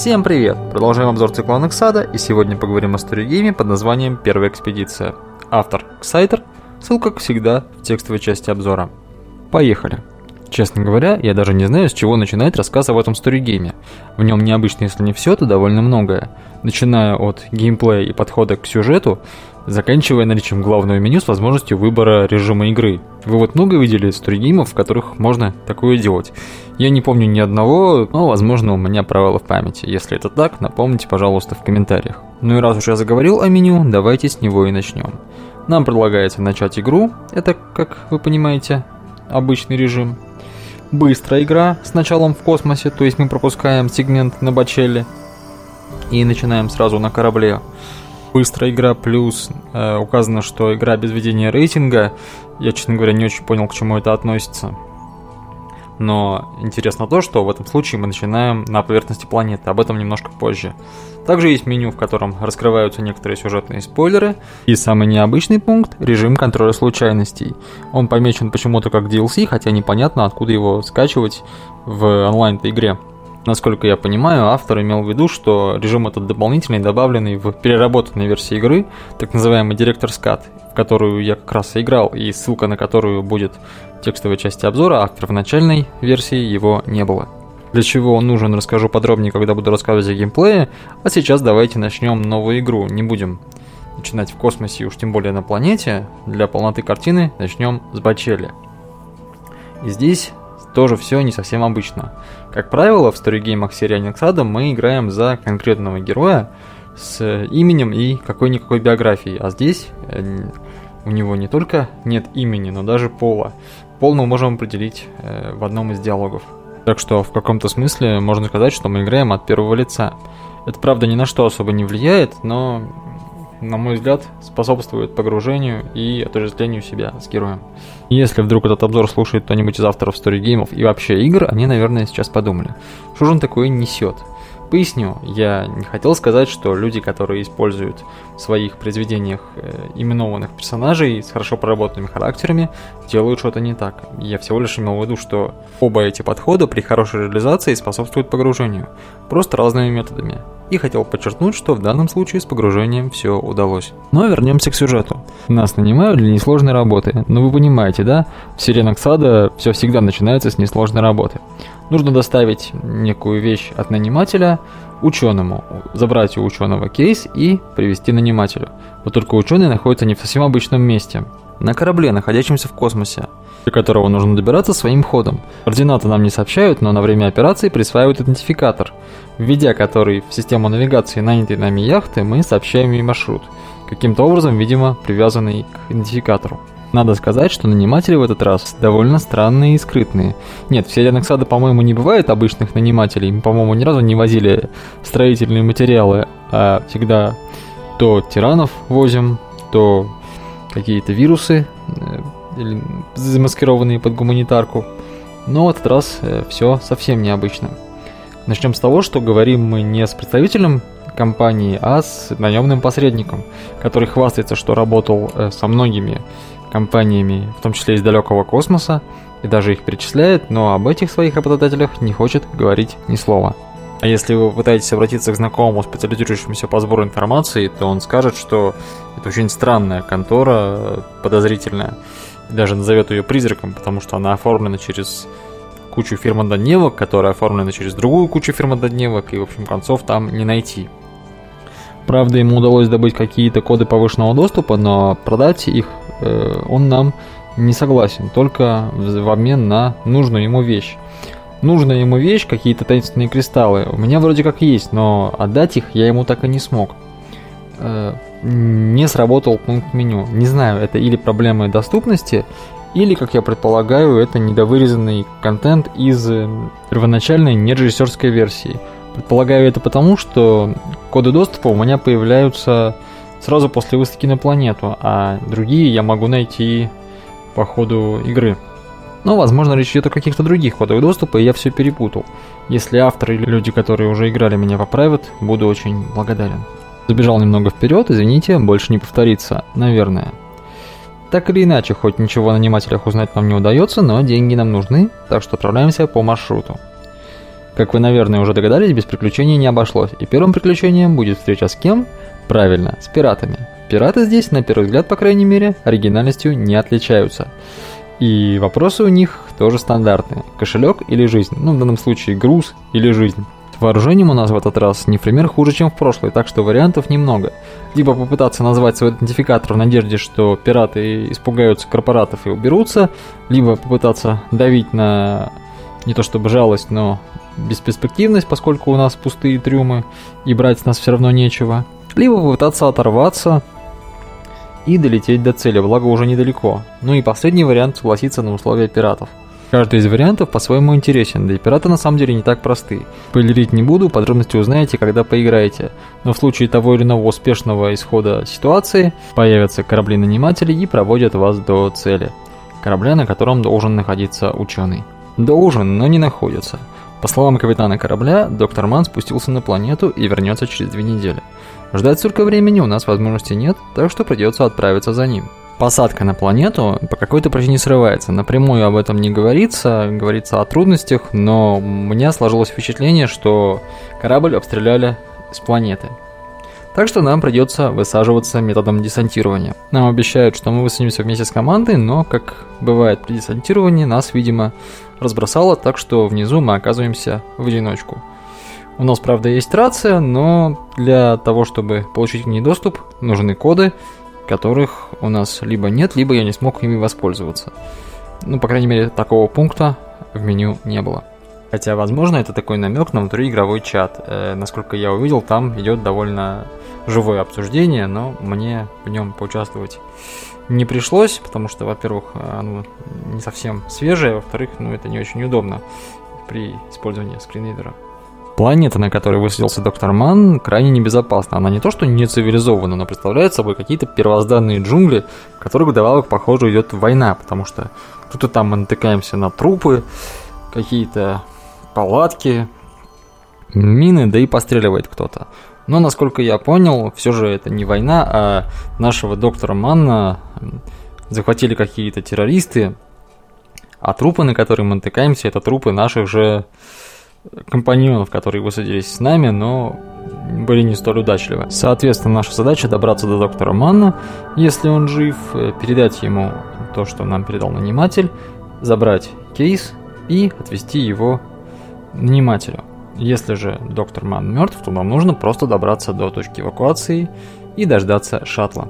Всем привет! Продолжаем обзор цикла Сада, и сегодня поговорим о сторигейме под названием «Первая экспедиция». Автор – Ксайтер, ссылка, как всегда, в текстовой части обзора. Поехали! Честно говоря, я даже не знаю, с чего начинать рассказ об этом сторигейме. В нем необычно, если не все, то довольно многое. Начиная от геймплея и подхода к сюжету, заканчивая наличием главного меню с возможностью выбора режима игры. Вы вот много видели сторигеймов, в которых можно такое делать? Я не помню ни одного, но, возможно, у меня провалы в памяти. Если это так, напомните, пожалуйста, в комментариях. Ну и раз уж я заговорил о меню, давайте с него и начнем. Нам предлагается начать игру, это, как вы понимаете, обычный режим быстрая игра с началом в космосе, то есть мы пропускаем сегмент на бачеле и начинаем сразу на корабле. Быстрая игра плюс э, указано, что игра без введения рейтинга. Я, честно говоря, не очень понял, к чему это относится. Но интересно то, что в этом случае мы начинаем на поверхности планеты, об этом немножко позже. Также есть меню, в котором раскрываются некоторые сюжетные спойлеры. И самый необычный пункт – режим контроля случайностей. Он помечен почему-то как DLC, хотя непонятно, откуда его скачивать в онлайн игре. Насколько я понимаю, автор имел в виду, что режим этот дополнительный, добавленный в переработанной версии игры, так называемый Director's Cut, в которую я как раз и играл, и ссылка на которую будет в текстовой части обзора, а в первоначальной версии его не было. Для чего он нужен, расскажу подробнее, когда буду рассказывать о геймплее, а сейчас давайте начнем новую игру, не будем начинать в космосе, уж тем более на планете, для полноты картины начнем с Бачели. И здесь тоже все не совсем обычно. Как правило, в сторигеймах серии Анексада мы играем за конкретного героя с именем и какой-никакой биографией, а здесь э, у него не только нет имени, но даже пола. Пол мы можем определить э, в одном из диалогов. Так что в каком-то смысле можно сказать, что мы играем от первого лица. Это правда ни на что особо не влияет, но, на мой взгляд, способствует погружению и отождествлению себя с героем. Если вдруг этот обзор слушает кто-нибудь из авторов сторигеймов и вообще игр, они, наверное, сейчас подумали, что же он такое несет. Поясню, я не хотел сказать, что люди, которые используют в своих произведениях э, именованных персонажей с хорошо проработанными характерами, делают что-то не так. Я всего лишь имел в виду, что оба эти подхода при хорошей реализации способствуют погружению, просто разными методами. И хотел подчеркнуть, что в данном случае с погружением все удалось. Но вернемся к сюжету. Нас нанимают для несложной работы. Ну вы понимаете, да? В Сиренах Сада все всегда начинается с несложной работы. Нужно доставить некую вещь от нанимателя ученому, забрать у ученого кейс и привести нанимателю. Вот только ученый находится не в совсем обычном месте. На корабле, находящемся в космосе, до которого нужно добираться своим ходом. Координаты нам не сообщают, но на время операции присваивают идентификатор, введя который в систему навигации нанятой нами яхты, мы сообщаем ей маршрут, каким-то образом, видимо, привязанный к идентификатору. Надо сказать, что наниматели в этот раз довольно странные и скрытные. Нет, в сериях Сада, по-моему, не бывает обычных нанимателей. Мы, по-моему, ни разу не возили строительные материалы, а всегда то тиранов возим, то какие-то вирусы, э, замаскированные под гуманитарку. Но в этот раз э, все совсем необычно. Начнем с того, что говорим мы не с представителем компании, а с наемным посредником, который хвастается, что работал э, со многими компаниями, в том числе из далекого космоса, и даже их перечисляет, но об этих своих работодателях не хочет говорить ни слова. А если вы пытаетесь обратиться к знакомому, специализирующемуся по сбору информации, то он скажет, что это очень странная контора, подозрительная, и даже назовет ее призраком, потому что она оформлена через кучу фирм-однодневок, которая оформлена через другую кучу фирм-однодневок, и, в общем, концов там не найти. Правда, ему удалось добыть какие-то коды повышенного доступа, но продать их он нам не согласен, только в обмен на нужную ему вещь. Нужная ему вещь, какие-то таинственные кристаллы, у меня вроде как есть, но отдать их я ему так и не смог. Э, не сработал пункт меню. Не знаю, это или проблемы доступности, или, как я предполагаю, это недовырезанный контент из э, первоначальной нережиссерской версии. Предполагаю это потому, что коды доступа у меня появляются сразу после высадки на планету, а другие я могу найти по ходу игры. Но, возможно, речь идет о каких-то других кодах доступа, и я все перепутал. Если авторы или люди, которые уже играли, меня поправят, буду очень благодарен. Забежал немного вперед, извините, больше не повторится, наверное. Так или иначе, хоть ничего о нанимателях узнать нам не удается, но деньги нам нужны, так что отправляемся по маршруту. Как вы, наверное, уже догадались, без приключений не обошлось. И первым приключением будет встреча с кем? Правильно, с пиратами. Пираты здесь, на первый взгляд, по крайней мере, оригинальностью не отличаются. И вопросы у них тоже стандартные. Кошелек или жизнь? Ну, в данном случае груз или жизнь. Вооружением у нас в этот раз не пример хуже, чем в прошлый, так что вариантов немного. Либо попытаться назвать свой идентификатор в надежде, что пираты испугаются корпоратов и уберутся, либо попытаться давить на не то чтобы жалость, но бесперспективность, поскольку у нас пустые трюмы и брать с нас все равно нечего, либо попытаться оторваться и долететь до цели, благо уже недалеко. Ну и последний вариант согласиться на условия пиратов. Каждый из вариантов по-своему интересен, да и пираты на самом деле не так просты. Спойлерить не буду, подробности узнаете, когда поиграете. Но в случае того или иного успешного исхода ситуации, появятся корабли-наниматели и проводят вас до цели. Корабля, на котором должен находиться ученый. Должен, но не находится. По словам капитана корабля, доктор Ман спустился на планету и вернется через две недели. Ждать столько времени у нас возможности нет, так что придется отправиться за ним. Посадка на планету по какой-то причине срывается. Напрямую об этом не говорится, говорится о трудностях, но у меня сложилось впечатление, что корабль обстреляли с планеты. Так что нам придется высаживаться методом десантирования. Нам обещают, что мы высадимся вместе с командой, но, как бывает при десантировании, нас, видимо, разбросало, так что внизу мы оказываемся в одиночку. У нас, правда, есть рация, но для того, чтобы получить к ней доступ, нужны коды, которых у нас либо нет, либо я не смог ими воспользоваться. Ну, по крайней мере, такого пункта в меню не было. Хотя, возможно, это такой намек на внутриигровой чат. Э, насколько я увидел, там идет довольно живое обсуждение, но мне в нем поучаствовать не пришлось, потому что, во-первых, оно не совсем свежее, во-вторых, ну, это не очень удобно при использовании скринридера. Планета, на которой высадился доктор Ман, крайне небезопасна. Она не то что не цивилизована, но представляет собой какие-то первозданные джунгли, в которых вдобавок, похоже, идет война, потому что тут и там мы натыкаемся на трупы, какие-то палатки, мины, да и постреливает кто-то. Но, насколько я понял, все же это не война, а нашего доктора Манна захватили какие-то террористы, а трупы, на которые мы натыкаемся, это трупы наших же компаньонов, которые высадились с нами, но были не столь удачливы. Соответственно, наша задача добраться до доктора Манна, если он жив, э, передать ему то, что нам передал наниматель, забрать кейс и отвезти его нанимателю. Если же доктор Ман мертв, то нам нужно просто добраться до точки эвакуации и дождаться шаттла.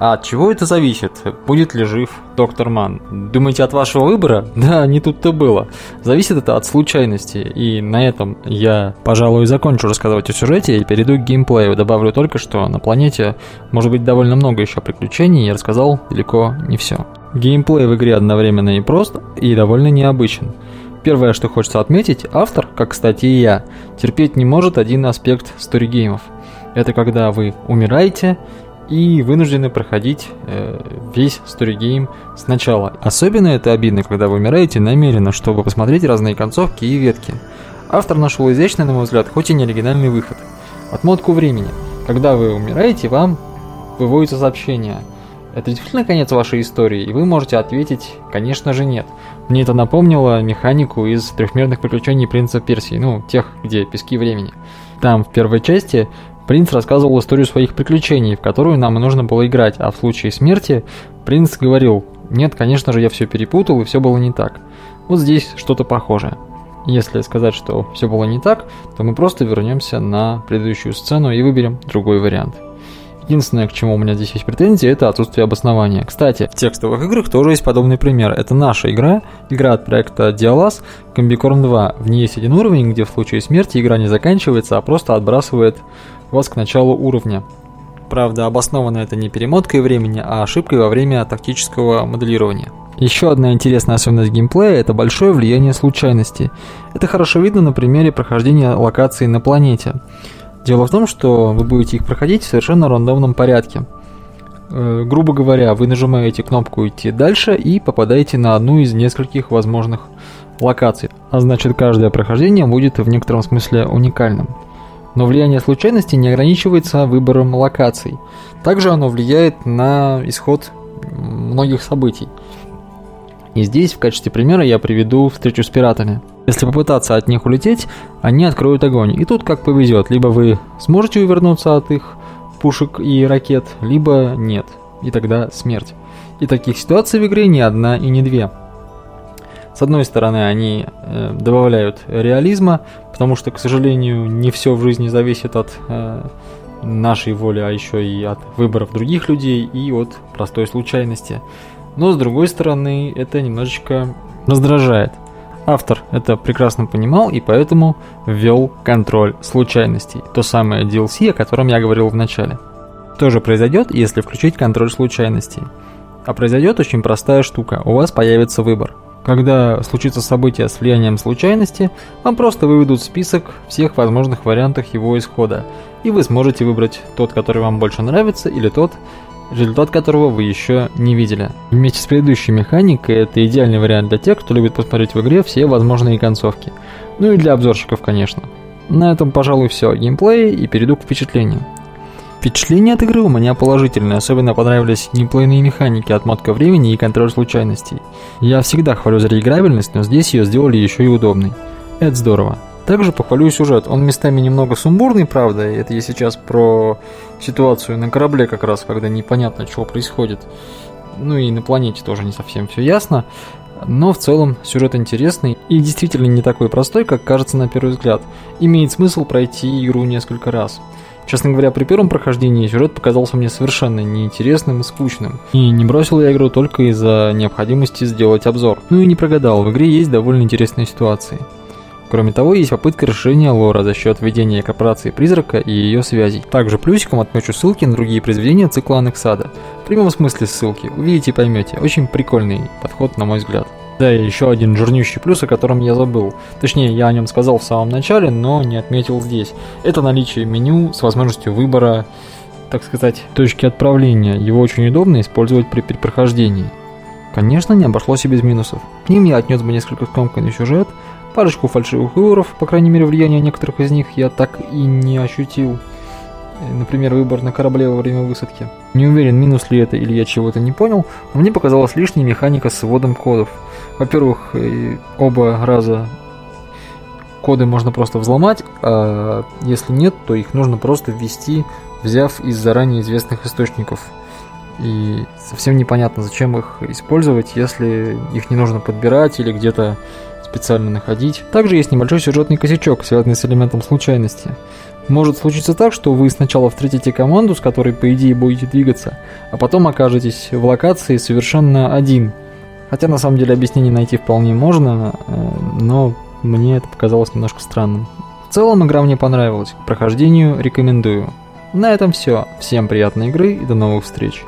А от чего это зависит? Будет ли жив доктор Ман? Думаете, от вашего выбора? Да, не тут-то было. Зависит это от случайности. И на этом я, пожалуй, закончу рассказывать о сюжете и перейду к геймплею. Добавлю только, что на планете может быть довольно много еще приключений, я рассказал далеко не все. Геймплей в игре одновременно и прост, и довольно необычен. Первое, что хочется отметить, автор, как, кстати, и я, терпеть не может один аспект сторигеймов. Это когда вы умираете, и вынуждены проходить э, весь сторигейм сначала. Особенно это обидно, когда вы умираете намеренно, чтобы посмотреть разные концовки и ветки. Автор нашел изящный, на мой взгляд, хоть и не оригинальный выход. Отмотку времени. Когда вы умираете, вам выводится сообщение. Это действительно конец вашей истории, и вы можете ответить, конечно же нет. Мне это напомнило механику из трехмерных приключений принца Персии, ну, тех, где пески времени. Там в первой части Принц рассказывал историю своих приключений, в которую нам и нужно было играть, а в случае смерти принц говорил «Нет, конечно же, я все перепутал и все было не так». Вот здесь что-то похожее. Если сказать, что все было не так, то мы просто вернемся на предыдущую сцену и выберем другой вариант. Единственное, к чему у меня здесь есть претензии, это отсутствие обоснования. Кстати, в текстовых играх тоже есть подобный пример. Это наша игра, игра от проекта Dialas, Combicorn 2. В ней есть один уровень, где в случае смерти игра не заканчивается, а просто отбрасывает вас к началу уровня. Правда, обосновано это не перемоткой времени, а ошибкой во время тактического моделирования. Еще одна интересная особенность геймплея – это большое влияние случайности. Это хорошо видно на примере прохождения локаций на планете. Дело в том, что вы будете их проходить в совершенно рандомном порядке. Э, грубо говоря, вы нажимаете кнопку «Идти дальше» и попадаете на одну из нескольких возможных локаций. А значит, каждое прохождение будет в некотором смысле уникальным. Но влияние случайности не ограничивается выбором локаций. Также оно влияет на исход многих событий. И здесь в качестве примера я приведу встречу с пиратами. Если попытаться от них улететь, они откроют огонь. И тут как повезет. Либо вы сможете увернуться от их пушек и ракет, либо нет. И тогда смерть. И таких ситуаций в игре не одна и не две. С одной стороны, они э, добавляют реализма, потому что, к сожалению, не все в жизни зависит от э, нашей воли, а еще и от выборов других людей и от простой случайности. Но с другой стороны, это немножечко раздражает. Автор это прекрасно понимал и поэтому ввел контроль случайностей, то самое DLC, о котором я говорил в начале. Что же произойдет, если включить контроль случайностей? А произойдет очень простая штука, у вас появится выбор – когда случится событие с влиянием случайности, вам просто выведут список всех возможных вариантов его исхода, и вы сможете выбрать тот, который вам больше нравится, или тот, результат которого вы еще не видели. Вместе с предыдущей механикой это идеальный вариант для тех, кто любит посмотреть в игре все возможные концовки. Ну и для обзорщиков, конечно. На этом, пожалуй, все о геймплее и перейду к впечатлениям. Впечатления от игры у меня положительные, особенно понравились геймплейные механики, отмотка времени и контроль случайностей. Я всегда хвалю за реиграбельность, но здесь ее сделали еще и удобной. Это здорово. Также похвалю сюжет. Он местами немного сумбурный, правда, это я сейчас про ситуацию на корабле как раз, когда непонятно, что происходит. Ну и на планете тоже не совсем все ясно. Но в целом сюжет интересный и действительно не такой простой, как кажется на первый взгляд. Имеет смысл пройти игру несколько раз. Честно говоря, при первом прохождении сюжет показался мне совершенно неинтересным и скучным. И не бросил я игру только из-за необходимости сделать обзор. Ну и не прогадал, в игре есть довольно интересные ситуации. Кроме того, есть попытка расширения лора за счет введения корпорации Призрака и ее связей. Также плюсиком отмечу ссылки на другие произведения цикла Анексада. В прямом смысле ссылки, увидите и поймете. Очень прикольный подход, на мой взгляд. Да, и еще один жирнющий плюс, о котором я забыл. Точнее, я о нем сказал в самом начале, но не отметил здесь. Это наличие меню с возможностью выбора, так сказать, точки отправления. Его очень удобно использовать при прохождении. Конечно, не обошлось и без минусов. К ним я отнес бы несколько скомканный сюжет, парочку фальшивых выборов, по крайней мере влияние некоторых из них я так и не ощутил. Например, выбор на корабле во время высадки. Не уверен, минус ли это или я чего-то не понял, но мне показалась лишней механика с вводом кодов – во-первых, оба раза коды можно просто взломать, а если нет, то их нужно просто ввести, взяв из заранее известных источников. И совсем непонятно, зачем их использовать, если их не нужно подбирать или где-то специально находить. Также есть небольшой сюжетный косячок, связанный с элементом случайности. Может случиться так, что вы сначала встретите команду, с которой по идее будете двигаться, а потом окажетесь в локации совершенно один – Хотя на самом деле объяснение найти вполне можно, э, но мне это показалось немножко странным. В целом игра мне понравилась, к прохождению рекомендую. На этом все. Всем приятной игры и до новых встреч.